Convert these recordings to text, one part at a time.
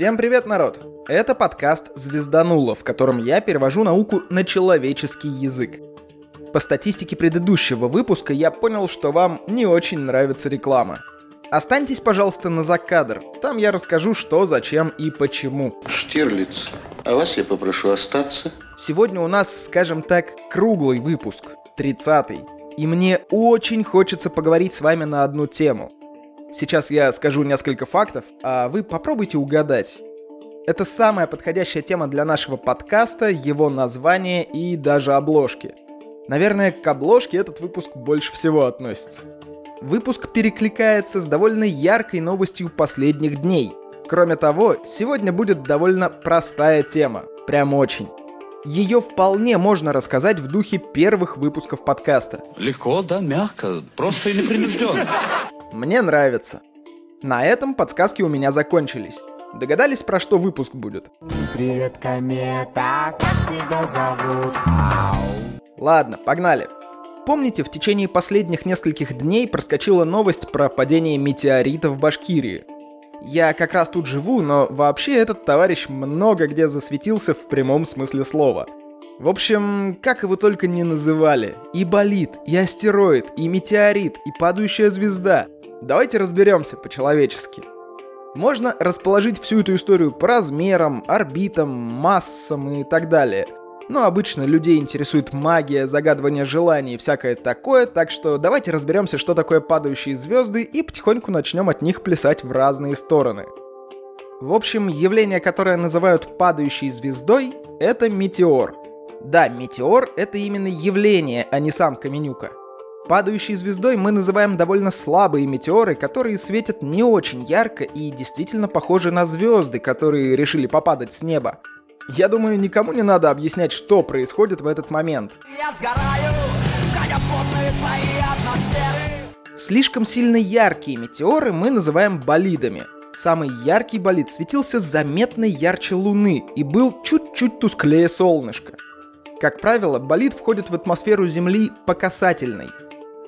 Всем привет, народ! Это подкаст «Звездануло», в котором я перевожу науку на человеческий язык. По статистике предыдущего выпуска я понял, что вам не очень нравится реклама. Останьтесь, пожалуйста, на закадр. Там я расскажу, что, зачем и почему. Штирлиц, а вас я попрошу остаться. Сегодня у нас, скажем так, круглый выпуск, 30-й. И мне очень хочется поговорить с вами на одну тему. Сейчас я скажу несколько фактов, а вы попробуйте угадать. Это самая подходящая тема для нашего подкаста, его название и даже обложки. Наверное, к обложке этот выпуск больше всего относится. Выпуск перекликается с довольно яркой новостью последних дней. Кроме того, сегодня будет довольно простая тема. Прям очень. Ее вполне можно рассказать в духе первых выпусков подкаста. Легко, да, мягко, просто и непринужденно. Мне нравится. На этом подсказки у меня закончились. Догадались, про что выпуск будет? Привет, комета, как тебя зовут? Ау. Ладно, погнали. Помните, в течение последних нескольких дней проскочила новость про падение метеорита в Башкирии? Я как раз тут живу, но вообще этот товарищ много где засветился в прямом смысле слова. В общем, как его только не называли. И болит, и астероид, и метеорит, и падающая звезда. Давайте разберемся по-человечески. Можно расположить всю эту историю по размерам, орбитам, массам и так далее – но обычно людей интересует магия, загадывание желаний и всякое такое, так что давайте разберемся, что такое падающие звезды и потихоньку начнем от них плясать в разные стороны. В общем, явление, которое называют падающей звездой, это метеор. Да, метеор — это именно явление, а не сам Каменюка. Падающей звездой мы называем довольно слабые метеоры, которые светят не очень ярко и действительно похожи на звезды, которые решили попадать с неба. Я думаю, никому не надо объяснять, что происходит в этот момент. Я сгораю, свои атмосферы. Слишком сильно яркие метеоры мы называем болидами. Самый яркий болид светился заметно ярче Луны и был чуть-чуть тусклее солнышка. Как правило, болид входит в атмосферу Земли по касательной.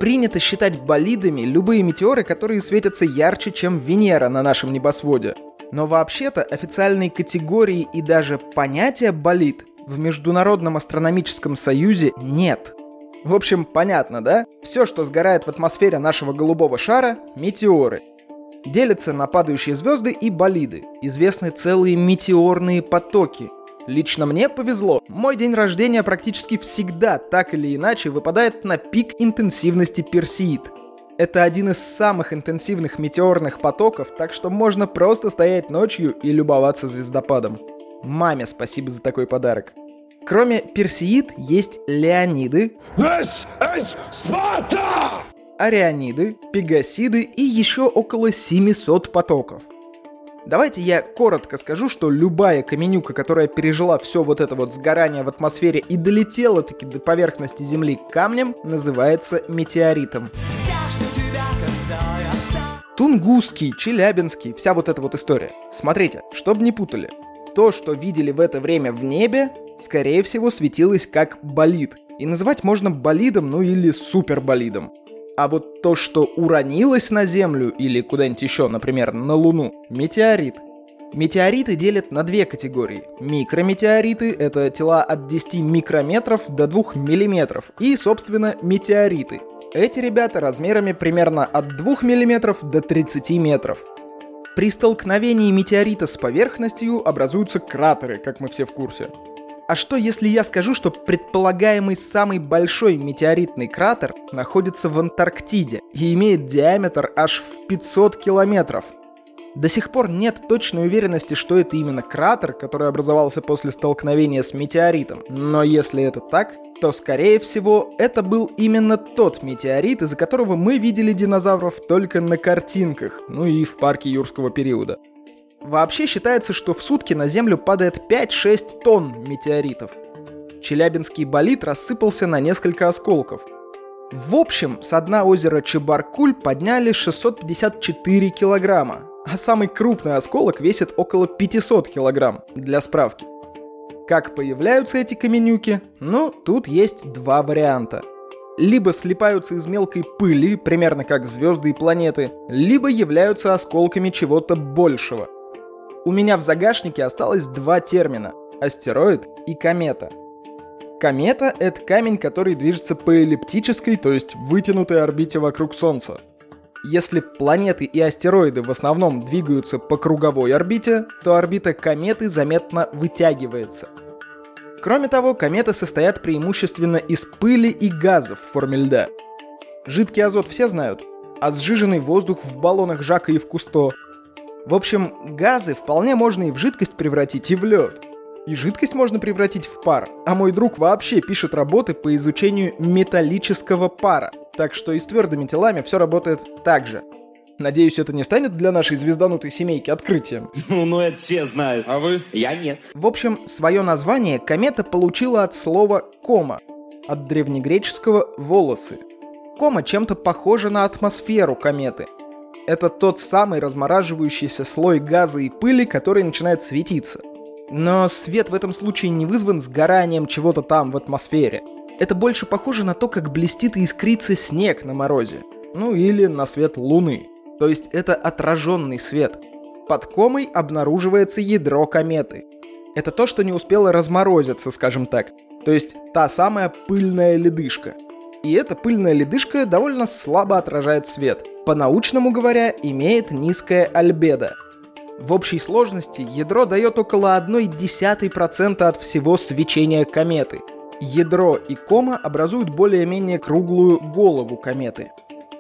Принято считать болидами любые метеоры, которые светятся ярче, чем Венера на нашем небосводе – но вообще-то официальной категории и даже понятия болид в Международном астрономическом союзе нет. В общем, понятно, да? Все, что сгорает в атмосфере нашего голубого шара – метеоры. Делятся на падающие звезды и болиды. Известны целые метеорные потоки. Лично мне повезло. Мой день рождения практически всегда так или иначе выпадает на пик интенсивности персеид – это один из самых интенсивных метеорных потоков, так что можно просто стоять ночью и любоваться звездопадом. Маме спасибо за такой подарок. Кроме персеид есть леониды, арианиды, пегасиды и еще около 700 потоков. Давайте я коротко скажу, что любая каменюка, которая пережила все вот это вот сгорание в атмосфере и долетела таки до поверхности Земли камнем, называется метеоритом. Тунгусский, Челябинский, вся вот эта вот история. Смотрите, чтобы не путали. То, что видели в это время в небе, скорее всего светилось как болид. И называть можно болидом, ну или суперболидом. А вот то, что уронилось на Землю или куда-нибудь еще, например, на Луну, метеорит. Метеориты делят на две категории. Микрометеориты — это тела от 10 микрометров до 2 миллиметров. И, собственно, метеориты — эти ребята размерами примерно от 2 мм до 30 метров. При столкновении метеорита с поверхностью образуются кратеры, как мы все в курсе. А что если я скажу, что предполагаемый самый большой метеоритный кратер находится в Антарктиде и имеет диаметр аж в 500 километров – до сих пор нет точной уверенности, что это именно кратер, который образовался после столкновения с метеоритом. Но если это так, то, скорее всего, это был именно тот метеорит, из-за которого мы видели динозавров только на картинках, ну и в парке юрского периода. Вообще считается, что в сутки на Землю падает 5-6 тонн метеоритов. Челябинский болид рассыпался на несколько осколков. В общем, с дна озера Чебаркуль подняли 654 килограмма, а самый крупный осколок весит около 500 килограмм, для справки. Как появляются эти каменюки? Ну, тут есть два варианта. Либо слипаются из мелкой пыли, примерно как звезды и планеты, либо являются осколками чего-то большего. У меня в загашнике осталось два термина – астероид и комета. Комета – это камень, который движется по эллиптической, то есть вытянутой орбите вокруг Солнца. Если планеты и астероиды в основном двигаются по круговой орбите, то орбита кометы заметно вытягивается. Кроме того, кометы состоят преимущественно из пыли и газов в форме льда. Жидкий азот все знают, а сжиженный воздух в баллонах Жака и в Кусто. В общем, газы вполне можно и в жидкость превратить, и в лед. И жидкость можно превратить в пар. А мой друг вообще пишет работы по изучению металлического пара. Так что и с твердыми телами все работает так же. Надеюсь, это не станет для нашей звезданутой семейки открытием. Ну, ну это все знают. А вы? Я нет. В общем, свое название комета получила от слова «кома», от древнегреческого «волосы». Кома чем-то похожа на атмосферу кометы. Это тот самый размораживающийся слой газа и пыли, который начинает светиться. Но свет в этом случае не вызван сгоранием чего-то там в атмосфере. Это больше похоже на то, как блестит и искрится снег на морозе. Ну или на свет луны. То есть это отраженный свет. Под комой обнаруживается ядро кометы. Это то, что не успело разморозиться, скажем так. То есть та самая пыльная ледышка. И эта пыльная ледышка довольно слабо отражает свет. По-научному говоря, имеет низкое альбедо. В общей сложности ядро дает около 0,1% от всего свечения кометы. Ядро и кома образуют более-менее круглую голову кометы.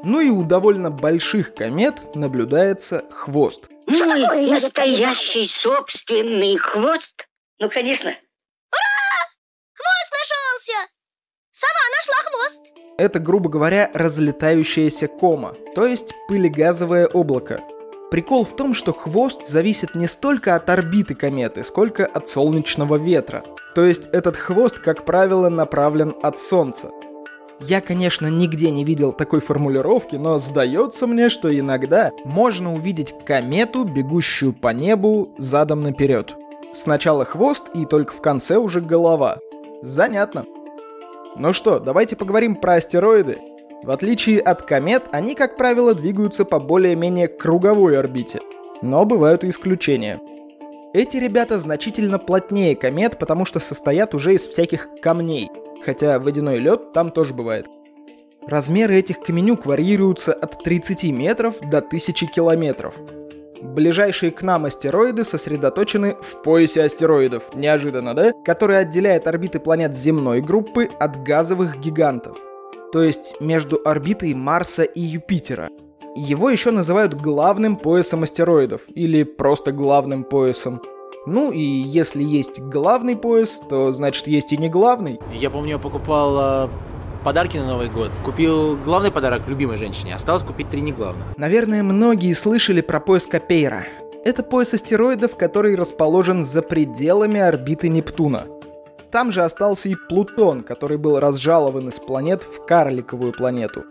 Ну и у довольно больших комет наблюдается хвост. Мой настоящий собственный хвост? Ну, конечно. Хвост нашелся! Сова нашла хвост! Это, грубо говоря, разлетающаяся кома, то есть пылегазовое облако. Прикол в том, что хвост зависит не столько от орбиты кометы, сколько от солнечного ветра. То есть этот хвост, как правило, направлен от Солнца. Я, конечно, нигде не видел такой формулировки, но сдается мне, что иногда можно увидеть комету, бегущую по небу задом наперед. Сначала хвост и только в конце уже голова. Занятно. Ну что, давайте поговорим про астероиды. В отличие от комет, они, как правило, двигаются по более-менее круговой орбите. Но бывают и исключения. Эти ребята значительно плотнее комет, потому что состоят уже из всяких камней. Хотя водяной лед там тоже бывает. Размеры этих каменюк варьируются от 30 метров до 1000 километров. Ближайшие к нам астероиды сосредоточены в поясе астероидов, неожиданно, да? Который отделяет орбиты планет земной группы от газовых гигантов. То есть между орбитой Марса и Юпитера. Его еще называют главным поясом астероидов, или просто главным поясом. Ну и если есть главный пояс, то значит есть и не главный. Я помню, я покупал э, подарки на Новый год. Купил главный подарок любимой женщине, осталось купить три неглавных. Наверное, многие слышали про пояс Копейра. Это пояс астероидов, который расположен за пределами орбиты Нептуна. Там же остался и Плутон, который был разжалован из планет в карликовую планету.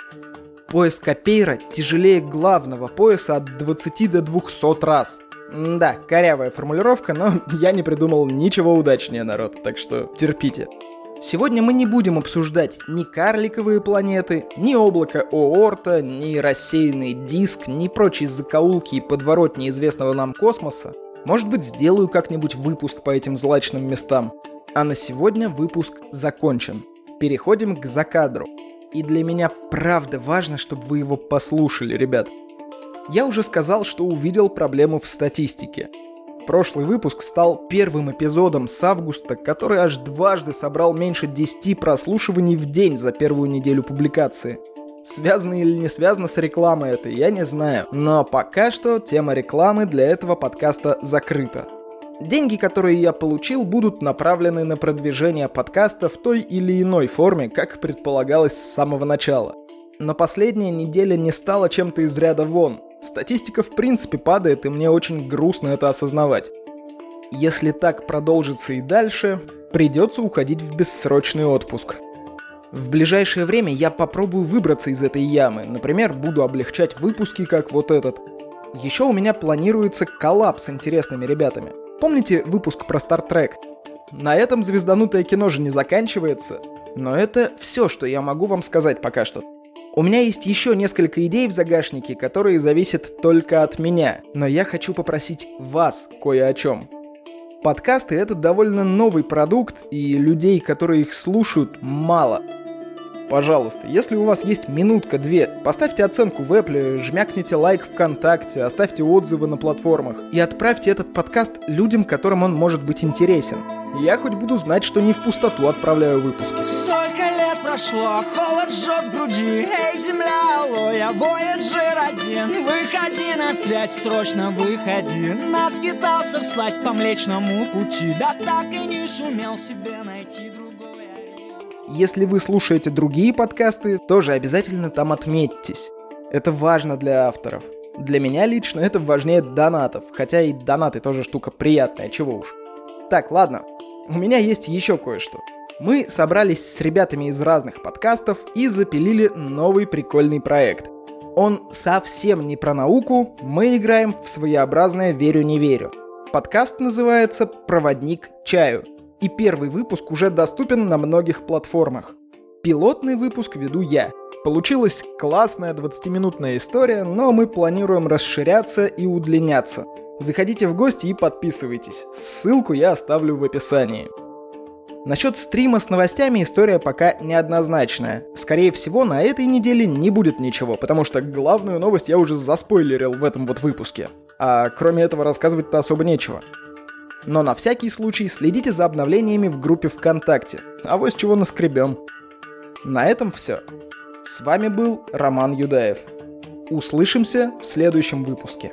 Пояс Копейра тяжелее главного пояса от 20 до 200 раз. Да, корявая формулировка, но я не придумал ничего удачнее, народ, так что терпите. Сегодня мы не будем обсуждать ни карликовые планеты, ни облако Оорта, ни рассеянный диск, ни прочие закоулки и подворотни известного нам космоса. Может быть, сделаю как-нибудь выпуск по этим злачным местам. А на сегодня выпуск закончен. Переходим к закадру. И для меня правда важно, чтобы вы его послушали, ребят. Я уже сказал, что увидел проблему в статистике. Прошлый выпуск стал первым эпизодом с августа, который аж дважды собрал меньше 10 прослушиваний в день за первую неделю публикации. Связано или не связано с рекламой это, я не знаю. Но пока что тема рекламы для этого подкаста закрыта. Деньги, которые я получил, будут направлены на продвижение подкаста в той или иной форме, как предполагалось с самого начала. Но последняя неделя не стала чем-то из ряда вон. Статистика в принципе падает, и мне очень грустно это осознавать. Если так продолжится и дальше, придется уходить в бессрочный отпуск. В ближайшее время я попробую выбраться из этой ямы. Например, буду облегчать выпуски, как вот этот. Еще у меня планируется коллаб с интересными ребятами. Помните выпуск про Star Trek? На этом звезданутое кино же не заканчивается. Но это все, что я могу вам сказать пока что. У меня есть еще несколько идей в загашнике, которые зависят только от меня, но я хочу попросить вас кое о чем. Подкасты — это довольно новый продукт, и людей, которые их слушают, мало. Пожалуйста, если у вас есть минутка-две, поставьте оценку в Apple, жмякните лайк ВКонтакте, оставьте отзывы на платформах и отправьте этот подкаст людям, которым он может быть интересен. Я хоть буду знать, что не в пустоту отправляю выпуски. Прошло, холод жжет груди Эй, земля, алоэ, Voyager один Выходи на связь, срочно выходи Наскитался в сласть по Млечному пути Да так и не сумел себе найти другой Если вы слушаете другие подкасты, тоже обязательно там отметьтесь. Это важно для авторов. Для меня лично это важнее донатов, хотя и донаты тоже штука приятная, чего уж. Так, ладно, у меня есть еще кое-что. Мы собрались с ребятами из разных подкастов и запилили новый прикольный проект. Он совсем не про науку, мы играем в своеобразное «Верю-не верю». Подкаст называется «Проводник чаю», и первый выпуск уже доступен на многих платформах. Пилотный выпуск веду я. Получилась классная 20-минутная история, но мы планируем расширяться и удлиняться – Заходите в гости и подписывайтесь. Ссылку я оставлю в описании. Насчет стрима с новостями история пока неоднозначная. Скорее всего, на этой неделе не будет ничего, потому что главную новость я уже заспойлерил в этом вот выпуске. А кроме этого рассказывать-то особо нечего. Но на всякий случай следите за обновлениями в группе ВКонтакте. А вот с чего наскребем. На этом все. С вами был Роман Юдаев. Услышимся в следующем выпуске.